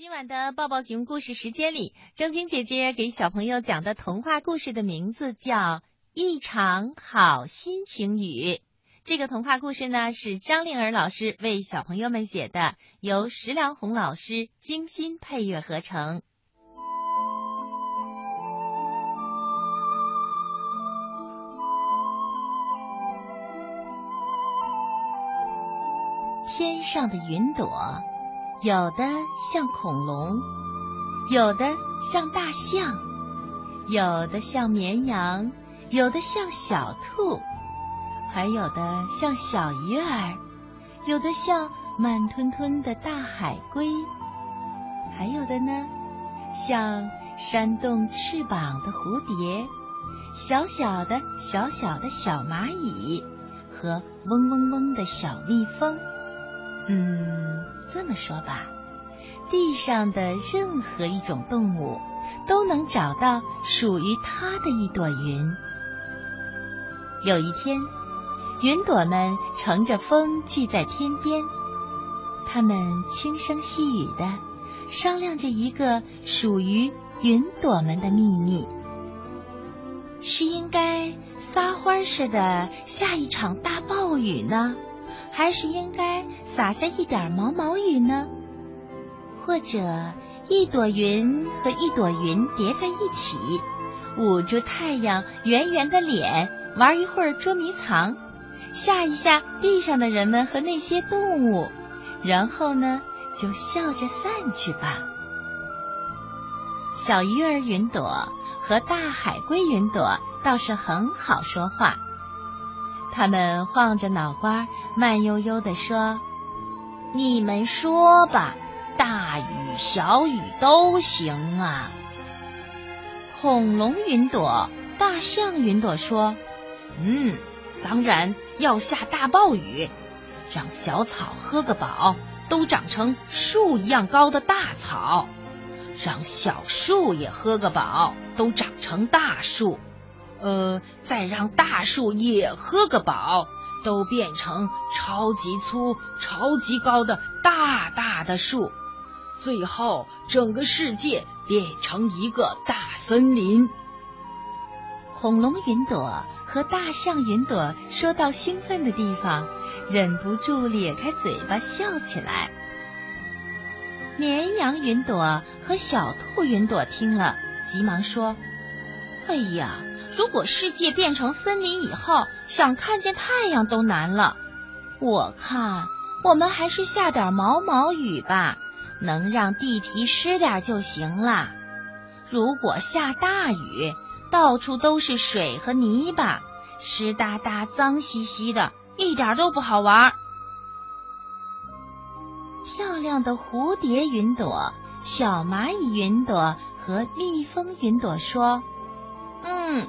今晚的抱抱熊故事时间里，正晶姐姐给小朋友讲的童话故事的名字叫《一场好心情雨》。这个童话故事呢是张灵儿老师为小朋友们写的，由石良红老师精心配乐合成。天上的云朵。有的像恐龙，有的像大象，有的像绵羊，有的像小兔，还有的像小鱼儿，有的像慢吞吞的大海龟，还有的呢，像扇动翅膀的蝴蝶，小小的小小的小蚂蚁和嗡嗡嗡的小蜜蜂。嗯，这么说吧，地上的任何一种动物都能找到属于它的一朵云。有一天，云朵们乘着风聚在天边，它们轻声细语的商量着一个属于云朵们的秘密：是应该撒欢似的下一场大暴雨呢？还是应该洒下一点毛毛雨呢？或者一朵云和一朵云叠在一起，捂住太阳圆圆的脸，玩一会儿捉迷藏，吓一吓地上的人们和那些动物，然后呢，就笑着散去吧。小鱼儿云朵和大海龟云朵倒是很好说话。他们晃着脑瓜，慢悠悠地说：“你们说吧，大雨小雨都行啊。”恐龙云朵、大象云朵说：“嗯，当然要下大暴雨，让小草喝个饱，都长成树一样高的大草；让小树也喝个饱，都长成大树。”呃，再让大树也喝个饱，都变成超级粗、超级高的大大的树，最后整个世界变成一个大森林。恐龙云朵和大象云朵说到兴奋的地方，忍不住咧开嘴巴笑起来。绵羊云朵和小兔云朵听了，急忙说：“哎呀！”如果世界变成森林以后，想看见太阳都难了。我看我们还是下点毛毛雨吧，能让地皮湿点就行了。如果下大雨，到处都是水和泥巴，湿哒哒、脏兮兮的，一点都不好玩。漂亮的蝴蝶云朵、小蚂蚁云朵和蜜蜂云朵说：“嗯。”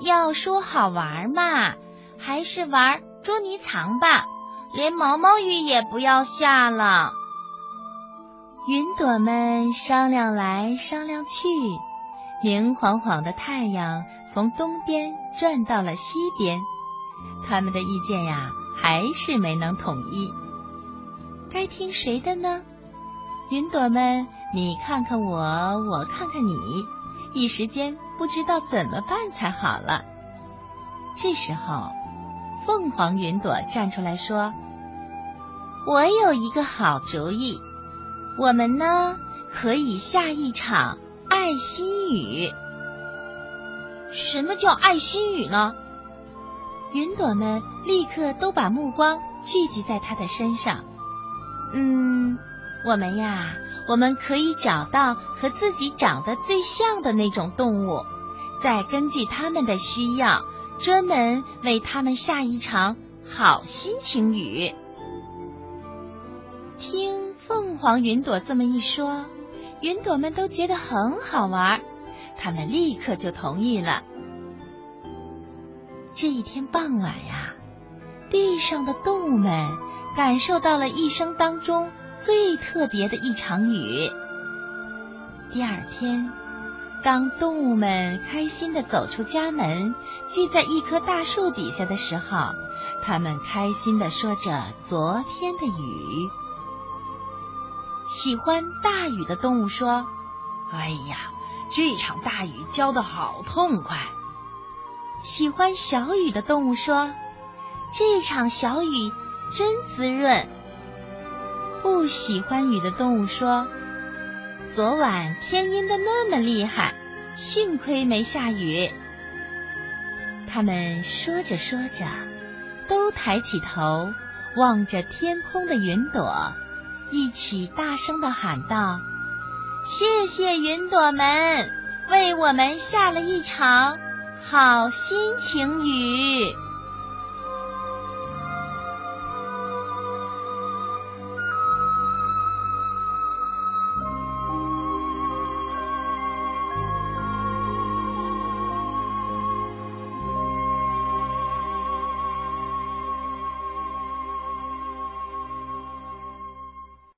要说好玩嘛，还是玩捉迷藏吧，连毛毛雨也不要下了。云朵们商量来商量去，明晃晃的太阳从东边转到了西边，他们的意见呀还是没能统一。该听谁的呢？云朵们，你看看我，我看看你。一时间不知道怎么办才好了。这时候，凤凰云朵站出来说：“我有一个好主意，我们呢可以下一场爱心雨。”什么叫爱心雨呢？云朵们立刻都把目光聚集在他的身上。嗯，我们呀。我们可以找到和自己长得最像的那种动物，再根据他们的需要，专门为他们下一场好心情雨。听凤凰云朵这么一说，云朵们都觉得很好玩，他们立刻就同意了。这一天傍晚呀，地上的动物们感受到了一生当中。最特别的一场雨。第二天，当动物们开心的走出家门，聚在一棵大树底下的时候，他们开心的说着昨天的雨。喜欢大雨的动物说：“哎呀，这场大雨浇的好痛快。”喜欢小雨的动物说：“这场小雨真滋润。”不喜欢雨的动物说：“昨晚天阴的那么厉害，幸亏没下雨。”他们说着说着，都抬起头望着天空的云朵，一起大声的喊道：“谢谢云朵们，为我们下了一场。”好心情雨。